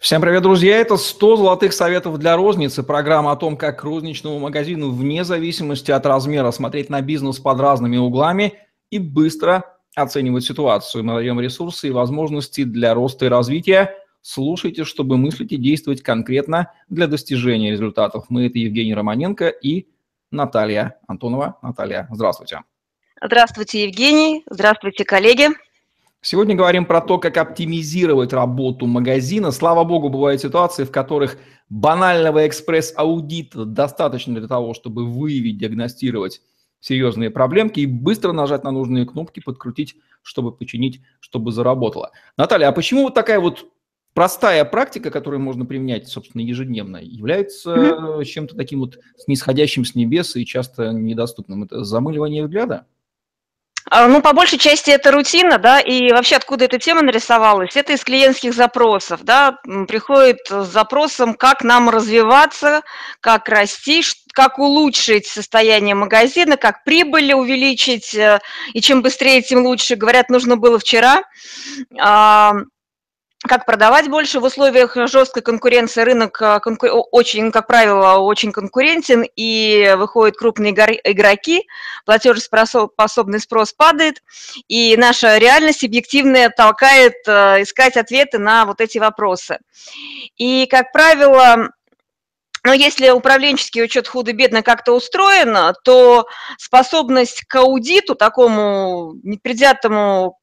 Всем привет, друзья! Это 100 золотых советов для розницы. Программа о том, как розничному магазину вне зависимости от размера смотреть на бизнес под разными углами и быстро оценивать ситуацию. Мы даем ресурсы и возможности для роста и развития. Слушайте, чтобы мыслить и действовать конкретно для достижения результатов. Мы – это Евгений Романенко и Наталья Антонова. Наталья, здравствуйте. Здравствуйте, Евгений. Здравствуйте, коллеги. Сегодня говорим про то, как оптимизировать работу магазина. Слава богу, бывают ситуации, в которых банального экспресс-аудита достаточно для того, чтобы выявить, диагностировать серьезные проблемки и быстро нажать на нужные кнопки, подкрутить, чтобы починить, чтобы заработало. Наталья, а почему вот такая вот простая практика, которую можно применять, собственно, ежедневно, является mm-hmm. чем-то таким вот снисходящим с небес и часто недоступным? Это замыливание взгляда? А, ну, по большей части это рутина, да, и вообще откуда эта тема нарисовалась? Это из клиентских запросов, да, приходит с запросом, как нам развиваться, как расти, как улучшить состояние магазина, как прибыль увеличить, э, и чем быстрее, тем лучше. Говорят, нужно было вчера как продавать больше в условиях жесткой конкуренции. Рынок э, конку... очень, как правило, очень конкурентен, и выходят крупные игроки, платежеспособный спрос падает, и наша реальность объективная толкает э, искать ответы на вот эти вопросы. И, как правило, но если управленческий учет худо-бедно как-то устроен, то способность к аудиту, такому непредвзятому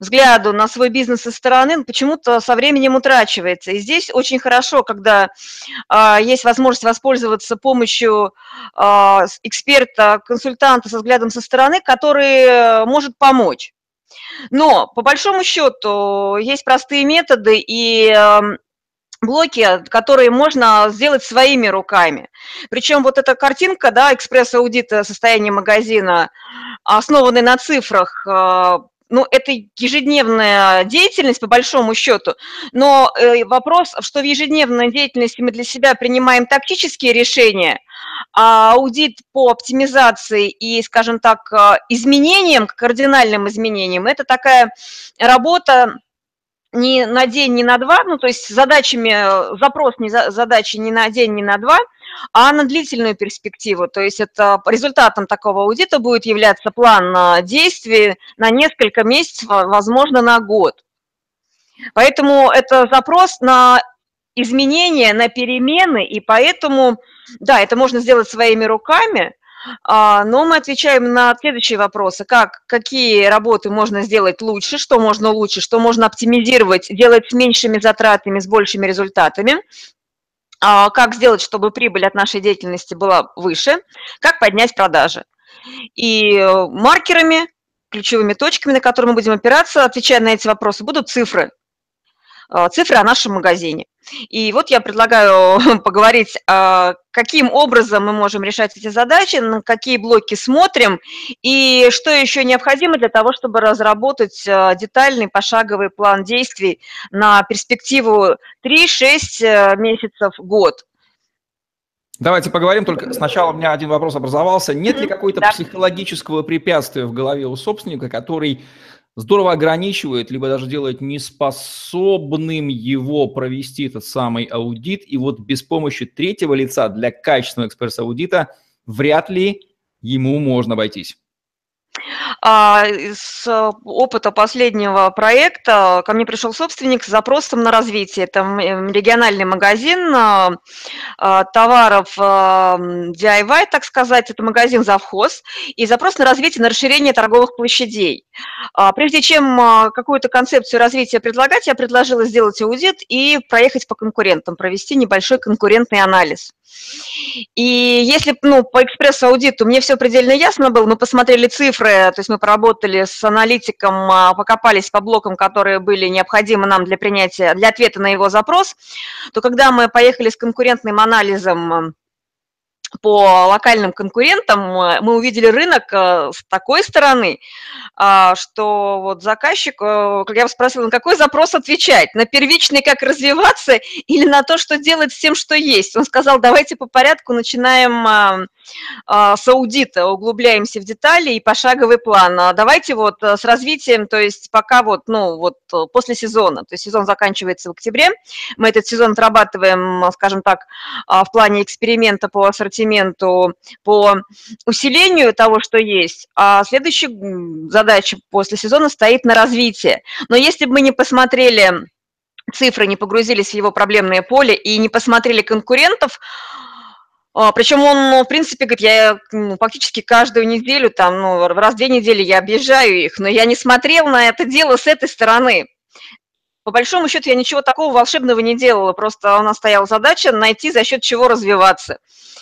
взгляду на свой бизнес со стороны почему-то со временем утрачивается. И здесь очень хорошо, когда э, есть возможность воспользоваться помощью э, эксперта, консультанта со взглядом со стороны, который может помочь. Но по большому счету есть простые методы и э, блоки, которые можно сделать своими руками. Причем вот эта картинка, да, экспресс-аудита состояния магазина, основанный на цифрах, ну, это ежедневная деятельность, по большому счету, но э, вопрос, что в ежедневной деятельности мы для себя принимаем тактические решения, а аудит по оптимизации и, скажем так, э, изменениям, кардинальным изменениям, это такая работа не на день, не на два, ну, то есть задачами, э, запрос не за, задачи не на день, не на два – а на длительную перспективу. То есть это результатом такого аудита будет являться план действий на несколько месяцев, возможно, на год. Поэтому это запрос на изменения, на перемены, и поэтому, да, это можно сделать своими руками, а, но мы отвечаем на следующие вопросы. Как, какие работы можно сделать лучше, что можно лучше, что можно оптимизировать, делать с меньшими затратами, с большими результатами. А, как сделать, чтобы прибыль от нашей деятельности была выше, как поднять продажи. И э, маркерами, ключевыми точками, на которые мы будем опираться, отвечая на эти вопросы, будут цифры. А, цифры о нашем магазине. И вот я предлагаю поговорить, а, каким образом мы можем решать эти задачи, на какие блоки смотрим, и что еще необходимо для того, чтобы разработать а, детальный пошаговый план действий на перспективу 3-6 э, месяцев, год. Давайте поговорим, только сначала у меня один вопрос образовался. Нет ли какого-то да. психологического препятствия в голове у собственника, который здорово ограничивает, либо даже делает неспособным его провести этот самый аудит. И вот без помощи третьего лица для качественного экспресс-аудита вряд ли ему можно обойтись. А, с опыта последнего проекта ко мне пришел собственник с запросом на развитие. Это региональный магазин а, а, товаров DIY, так сказать, это магазин завхоз, и запрос на развитие, на расширение торговых площадей. Прежде чем какую-то концепцию развития предлагать, я предложила сделать аудит и проехать по конкурентам, провести небольшой конкурентный анализ. И если ну, по экспресс-аудиту мне все предельно ясно было, мы посмотрели цифры, то есть мы поработали с аналитиком, а, покопались по блокам, которые были необходимы нам для принятия, для ответа на его запрос, то когда мы поехали с конкурентным анализом по локальным конкурентам, мы увидели рынок с такой стороны, а, что вот заказчик, как я спросила, на какой запрос отвечать? На первичный, как развиваться, или на то, что делать с тем, что есть? Он сказал, давайте по порядку начинаем а, с аудита, углубляемся в детали и пошаговый план. А давайте вот э, с развитием, то есть пока вот, ну, вот э, после сезона, то есть сезон заканчивается в октябре, мы этот сезон отрабатываем, скажем так, а, в плане эксперимента по ассортименту, по усилению того, что есть, а следующая задача после сезона стоит на развитие. Но если бы мы не посмотрели цифры, не погрузились в его проблемное поле и не посмотрели конкурентов, а, Причем он, ну, в принципе, говорит, я ну, фактически каждую неделю, там, ну, раз в две недели я объезжаю их, но я не смотрел на это дело с этой стороны. По большому счету я ничего такого волшебного не делала, просто у нас стояла задача найти, за счет чего развиваться.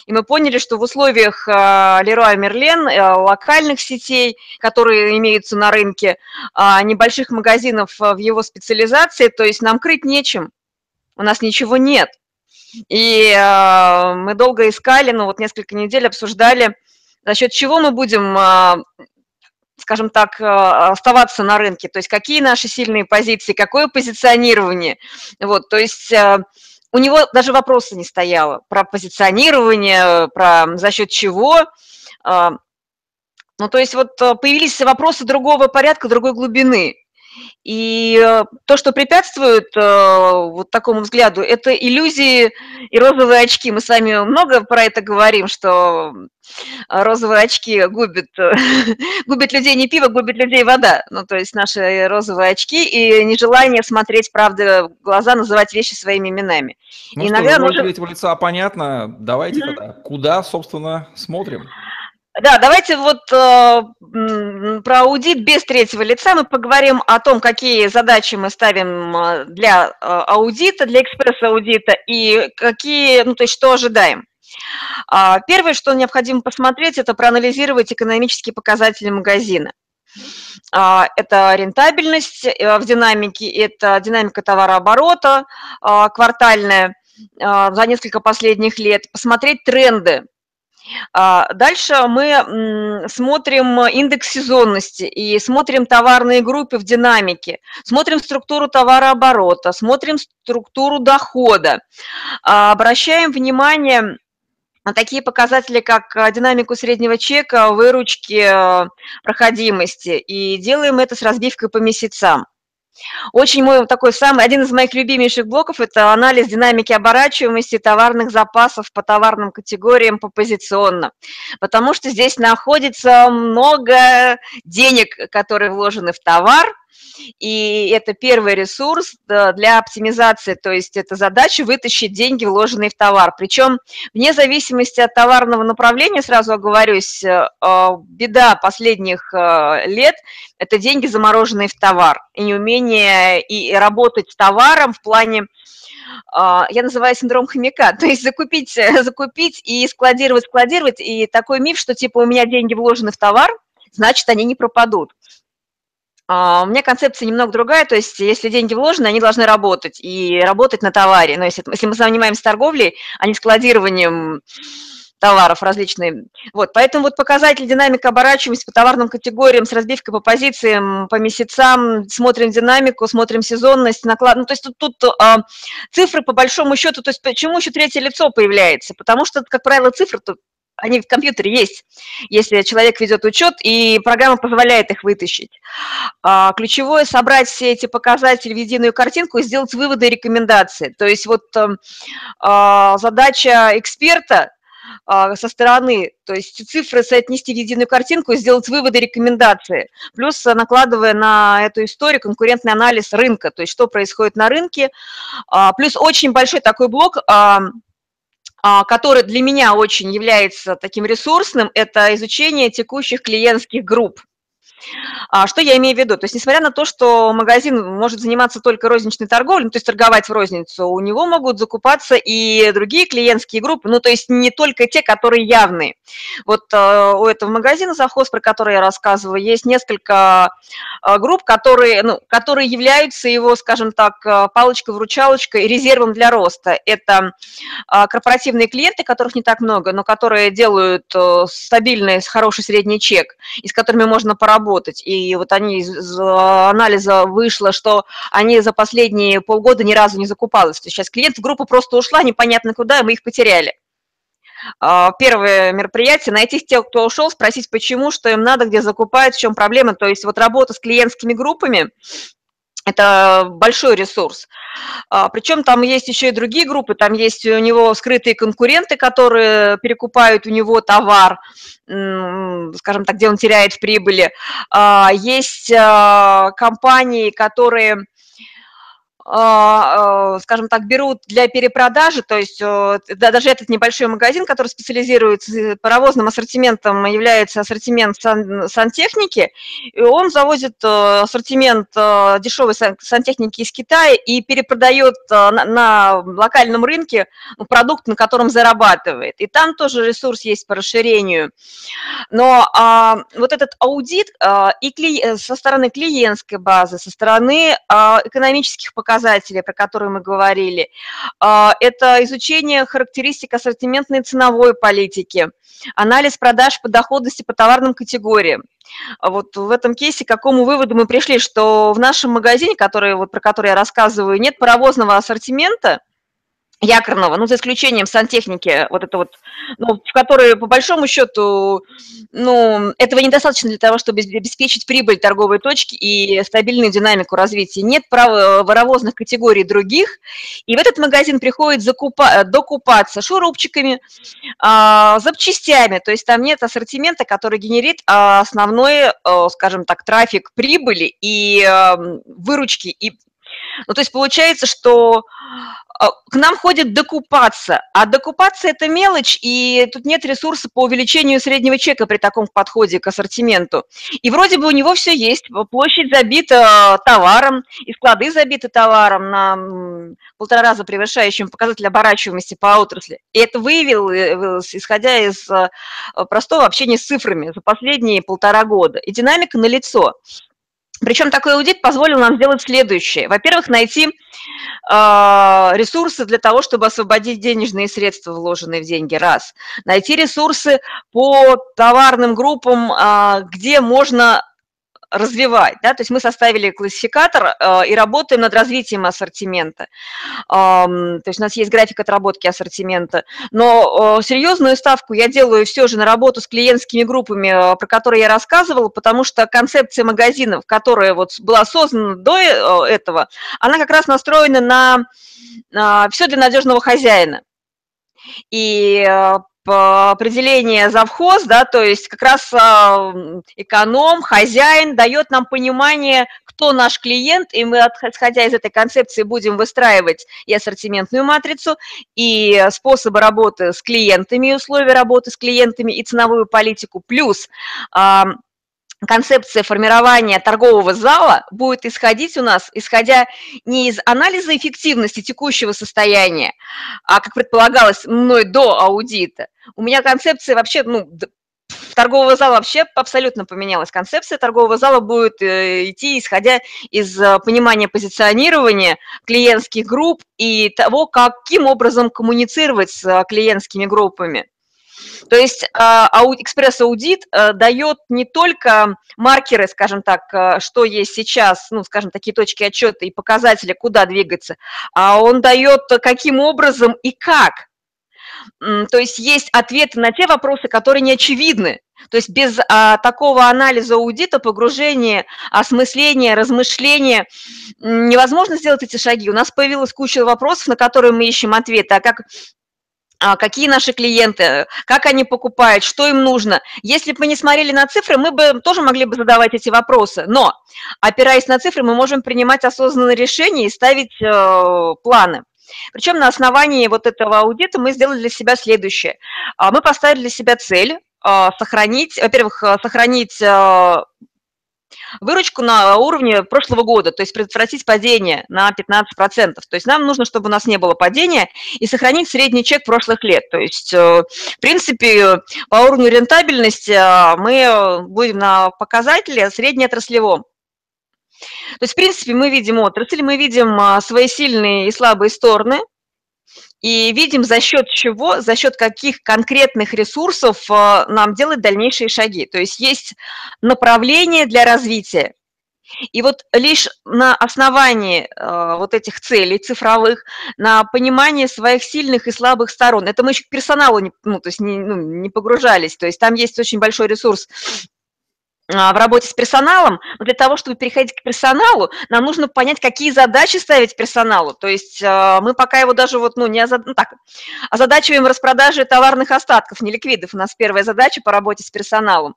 И мы поняли, что в условиях Леруа Мерлен, э, локальных сетей, которые имеются на рынке, а, небольших магазинов в его специализации, то есть нам крыть нечем, у нас ничего нет. И э, мы долго искали, ну вот несколько недель обсуждали, за счет чего мы будем, э, скажем так, э, оставаться на рынке, то есть какие наши сильные позиции, какое позиционирование. Вот, то есть э, у него даже вопроса не стояло про позиционирование, про за счет чего. Э, ну, то есть вот э, появились вопросы другого порядка, другой глубины. И э, то, что препятствует э, вот такому взгляду, это иллюзии и розовые очки. Мы с вами много про это говорим, что розовые очки губят, губят людей не пиво, губит людей вода. Ну, то есть наши розовые очки и нежелание смотреть правды в глаза, называть вещи своими именами. Ну Иногда что, нужно... третьего лица понятно. Давайте mm-hmm. тогда, куда, собственно, смотрим? Да, давайте вот э, про аудит без третьего лица мы поговорим о том, какие задачи мы ставим э, для э, аудита, для экспресс-аудита и какие, ну то есть что ожидаем. А, первое, что необходимо посмотреть, это проанализировать экономические показатели магазина. А, это рентабельность э, в динамике, это динамика товарооборота а, квартальная за несколько последних лет, посмотреть тренды дальше мы смотрим индекс сезонности и смотрим товарные группы в динамике, смотрим структуру товарооборота, смотрим структуру дохода, а, обращаем внимание на такие показатели, как а, динамику среднего чека, выручки, проходимости, и делаем это с разбивкой по месяцам. Очень мой такой самый, один из моих любимейших блоков – это анализ динамики оборачиваемости товарных запасов по товарным категориям по позиционно, потому что здесь находится много денег, которые вложены в товар, и это первый ресурс для оптимизации, то есть это задача вытащить деньги, вложенные в товар. Причем вне зависимости от товарного направления, сразу оговорюсь, э, беда последних э, лет – это деньги, замороженные в товар, и неумение и работать с товаром в плане э, я называю синдром хомяка, то есть закупить, закупить и складировать, складировать, и такой миф, что типа у меня деньги вложены в товар, значит, они не пропадут. А, у меня концепция немного другая, то есть если деньги вложены, они должны работать и работать на товаре. Но если, если мы занимаемся торговлей, а не складированием товаров различные. Вот, поэтому вот показатель динамика оборачиваемости по товарным категориям с разбивкой по позициям, по месяцам, смотрим динамику, смотрим сезонность, наклад. Ну, то есть тут, тут а, цифры по большому счету, то есть почему еще третье лицо появляется? Потому что, как правило, цифры тут они в компьютере есть, если человек ведет учет, и программа позволяет их вытащить. А, ключевое – собрать все эти показатели в единую картинку и сделать выводы и рекомендации. То есть вот эм, а, задача эксперта а, со стороны, то есть цифры соотнести в единую картинку и сделать выводы и рекомендации, плюс накладывая на эту историю конкурентный анализ рынка, то есть что происходит на рынке, плюс очень большой такой блок а, который для меня очень является таким ресурсным, это изучение текущих клиентских групп. А, что я имею в виду? То есть, несмотря на то, что магазин может заниматься только розничной торговлей, ну, то есть торговать в розницу, у него могут закупаться и другие клиентские группы, ну, то есть не только те, которые явные. Вот э, у этого магазина «Завхоз», про который я рассказываю, есть несколько э, групп, которые, ну, которые являются его, скажем так, э, палочкой-вручалочкой, резервом для роста. Это корпоративные клиенты, которых не так много, но которые делают стабильный, хороший средний чек, и с которыми можно поработать. И вот они из анализа вышло, что они за последние полгода ни разу не закупались. То есть сейчас клиент в группу просто ушла непонятно куда, и мы их потеряли. А, первое мероприятие, найти тех, кто ушел, спросить, почему, что им надо, где закупают, в чем проблема. То есть вот работа с клиентскими группами, это большой ресурс. А, Причем там есть еще и другие группы, там есть у него скрытые конкуренты, которые перекупают у него товар, скажем так, где он теряет в прибыли. А, есть компании, которые а, а, скажем так, берут для перепродажи, то есть да, даже этот небольшой магазин, который специализируется паровозным ассортиментом, является ассортимент сан, сантехники, и он завозит э, ассортимент э, дешевой сантехники из Китая и перепродает э, на, на локальном рынке продукт, на котором зарабатывает. И там тоже ресурс есть по расширению. Но а, вот этот аудит а, и кли, со стороны клиентской базы, со стороны а, экономических показателей, показатели, про которые мы говорили. А, это изучение характеристик ассортиментной ценовой политики, анализ продаж по доходности по товарным категориям. Вот в этом кейсе к какому выводу мы пришли, что в нашем магазине, который, вот, про который я рассказываю, нет паровозного ассортимента, якорного, ну, за исключением сантехники, вот это вот, ну, в которые, по большому счету, ну, этого недостаточно для того, чтобы обеспечить прибыль торговой точки и стабильную динамику развития. Нет прав... воровозных категорий других, и в этот магазин приходит закупа... докупаться шурупчиками, а, запчастями, то есть там нет ассортимента, который генерит основной, скажем так, трафик прибыли и выручки, и ну, то есть получается, что а, к нам ходят докупаться, а докупаться – это мелочь, и тут нет ресурса по увеличению среднего чека при таком подходе к ассортименту. И вроде бы у него все есть, площадь забита товаром, и склады забиты товаром на полтора раза превышающим показатель оборачиваемости по отрасли. И это выявил, э, исходя из э, простого общения с цифрами за последние полтора года. И динамика налицо. Причем такой аудит позволил нам сделать следующее. Во-первых, найти э, ресурсы для того, чтобы освободить денежные средства, вложенные в деньги, раз. Найти ресурсы по товарным группам, э, где можно развивать. Да? То есть мы составили классификатор э, и работаем над развитием ассортимента. Э, то есть у нас есть график отработки ассортимента. Но э, серьезную ставку я делаю все же на работу с клиентскими группами, э, про которые я рассказывала, потому что концепция магазинов, которая вот была создана до э, этого, она как раз настроена на э, все для надежного хозяина. И э, определение завхоз, да, то есть как раз а, эконом, хозяин дает нам понимание, кто наш клиент, и мы, исходя из этой концепции, будем выстраивать и ассортиментную матрицу, и способы работы с клиентами, условия работы с клиентами, и ценовую политику, плюс а, концепция формирования торгового зала будет исходить у нас, исходя не из анализа эффективности текущего состояния, а, как предполагалось мной до аудита. У меня концепция вообще, ну, торгового зала вообще абсолютно поменялась. Концепция торгового зала будет э, идти, исходя из э, понимания позиционирования клиентских групп и того, каким образом коммуницировать с э, клиентскими группами. То есть а, экспресс-аудит дает не только маркеры, скажем так, что есть сейчас, ну, скажем, такие точки отчета и показатели, куда двигаться, а он дает, каким образом и как. То есть есть ответы на те вопросы, которые не очевидны. То есть без а, такого анализа аудита, погружения, осмысления, размышления невозможно сделать эти шаги. У нас появилась куча вопросов, на которые мы ищем ответы. А как а, какие наши клиенты, как они покупают, что им нужно. Если бы мы не смотрели на цифры, мы бы тоже могли бы задавать эти вопросы. Но, опираясь на цифры, мы можем принимать осознанные решения и ставить э, планы. Причем на основании вот этого аудита мы сделали для себя следующее. А, мы поставили для себя цель э, сохранить, во-первых, э, сохранить э, выручку на уровне прошлого года, то есть предотвратить падение на 15%. То есть нам нужно, чтобы у нас не было падения и сохранить средний чек прошлых лет. То есть, э, в принципе, по уровню рентабельности э, мы будем на показателе среднеотраслевом. То есть, в принципе, мы видим отрасль, мы видим э, свои сильные и слабые стороны, и видим, за счет чего, за счет каких конкретных ресурсов э, нам делать дальнейшие шаги. То есть есть направление для развития. И вот лишь на основании э, вот этих целей цифровых, на понимании своих сильных и слабых сторон, это мы еще к персоналу не, ну, то есть не, ну, не погружались, то есть там есть очень большой ресурс а, в работе с персоналом, но для того, чтобы переходить к персоналу, нам нужно понять, какие задачи ставить персоналу. То есть а, мы пока его даже вот, ну, не озад... ну, так, озадачиваем распродажи товарных остатков, не ликвидов. У нас первая задача по работе с персоналом.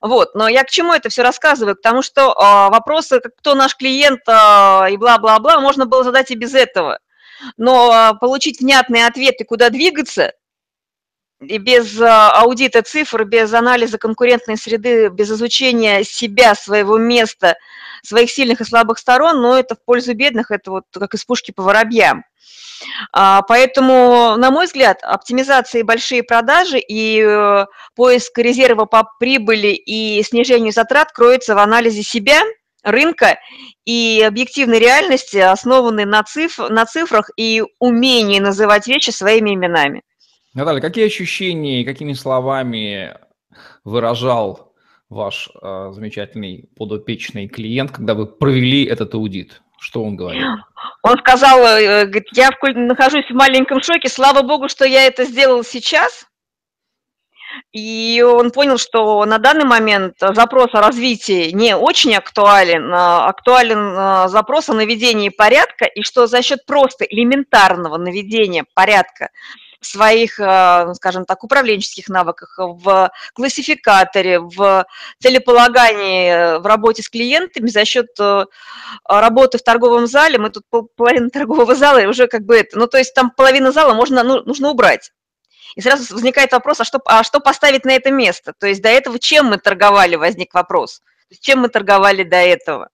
Вот, но я к чему это все рассказываю? К тому, что э, вопросы, кто наш клиент и бла-бла-бла, можно было задать и без этого. Но получить внятные ответы, куда двигаться – и без а, аудита цифр, без анализа конкурентной среды, без изучения себя, своего места, своих сильных и слабых сторон, но это в пользу бедных, это вот как из пушки по воробьям. А, поэтому, на мой взгляд, оптимизация и большие продажи и э, поиск резерва по прибыли и снижению затрат кроется в анализе себя, рынка и объективной реальности, основанной на, циф на цифрах и умении называть вещи своими именами. Наталья, какие ощущения и какими словами выражал ваш э, замечательный подопечный клиент, когда вы провели этот аудит? Что он говорил? Он сказал, э, говорит, я нахожусь в маленьком шоке, слава богу, что я это сделал сейчас. И он понял, что на данный момент запрос о развитии не очень актуален, а актуален э, запрос о наведении порядка, и что за счет просто элементарного наведения порядка своих, э, скажем так, управленческих навыках, в классификаторе, в целеполагании, э, в работе с клиентами за счет э, работы в торговом зале. Мы тут половина торгового зала уже как бы это, ну то есть там половина зала можно, ну, нужно убрать. И сразу возникает вопрос, а что, а что поставить на это место? То есть до этого чем мы торговали, возник вопрос. Чем мы торговали до этого?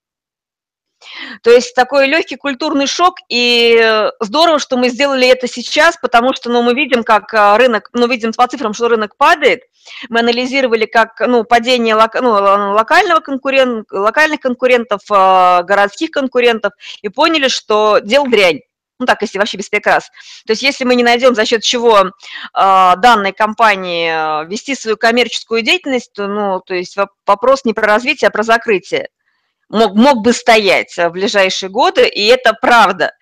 То есть такой легкий культурный шок, и здорово, что мы сделали это сейчас, потому что ну, мы видим, как а, рынок, ну, видим по цифрам, что рынок падает, мы анализировали как ну, падение лок, ну, локального конкурент, локальных конкурентов, городских конкурентов, и поняли, что дел дрянь. Ну так, если вообще без прикрас. То есть если мы не найдем за счет чего э, данной компании вести свою коммерческую деятельность, то, ну, то есть вопрос не про развитие, а про закрытие мог, мог бы стоять в ближайшие годы, и это правда.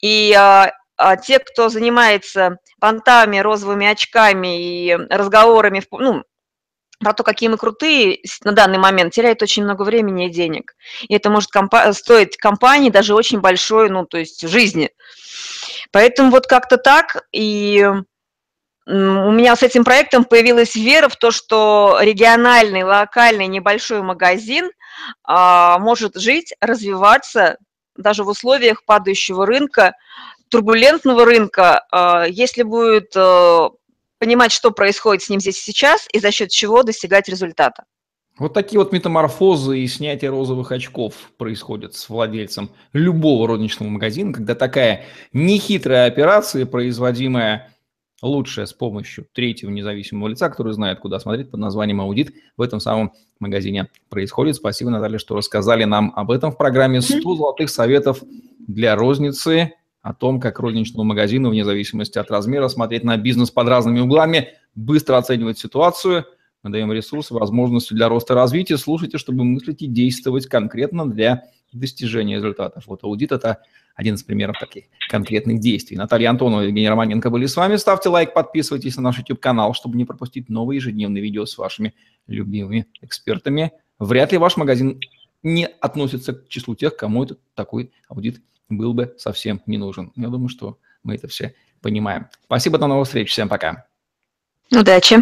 И а, а те, кто занимается понтами, розовыми очками и разговорами, ну, про то, какие мы крутые на данный момент, теряют очень много времени и денег. И это может компа- стоить компании даже очень большой, ну, то есть жизни. Поэтому вот как-то так. И у меня с этим проектом появилась вера в то, что региональный, локальный небольшой магазин может жить, развиваться даже в условиях падающего рынка, турбулентного рынка, а, если будет э, понимать, что происходит с ним здесь и сейчас, и за счет чего достигать результата. Вот такие вот метаморфозы и снятие розовых очков происходят с владельцем любого розничного магазина, когда такая нехитрая операция, производимая лучшее с помощью третьего независимого лица, который знает, куда смотреть под названием аудит, в этом самом магазине происходит. Спасибо, Наталья, что рассказали нам об этом в программе «100 золотых советов для розницы», о том, как розничному магазину, вне зависимости от размера, смотреть на бизнес под разными углами, быстро оценивать ситуацию. Мы даем ресурсы, возможности для роста и развития. Слушайте, чтобы мыслить и действовать конкретно для достижения результатов. Вот аудит – это один из примеров таких конкретных действий. Наталья Антонова и Евгений Романенко были с вами. Ставьте лайк, подписывайтесь на наш YouTube-канал, чтобы не пропустить новые ежедневные видео с вашими любимыми экспертами. Вряд ли ваш магазин не относится к числу тех, кому этот такой аудит был бы совсем не нужен. Я думаю, что мы это все понимаем. Спасибо, до новых встреч. Всем пока. Удачи.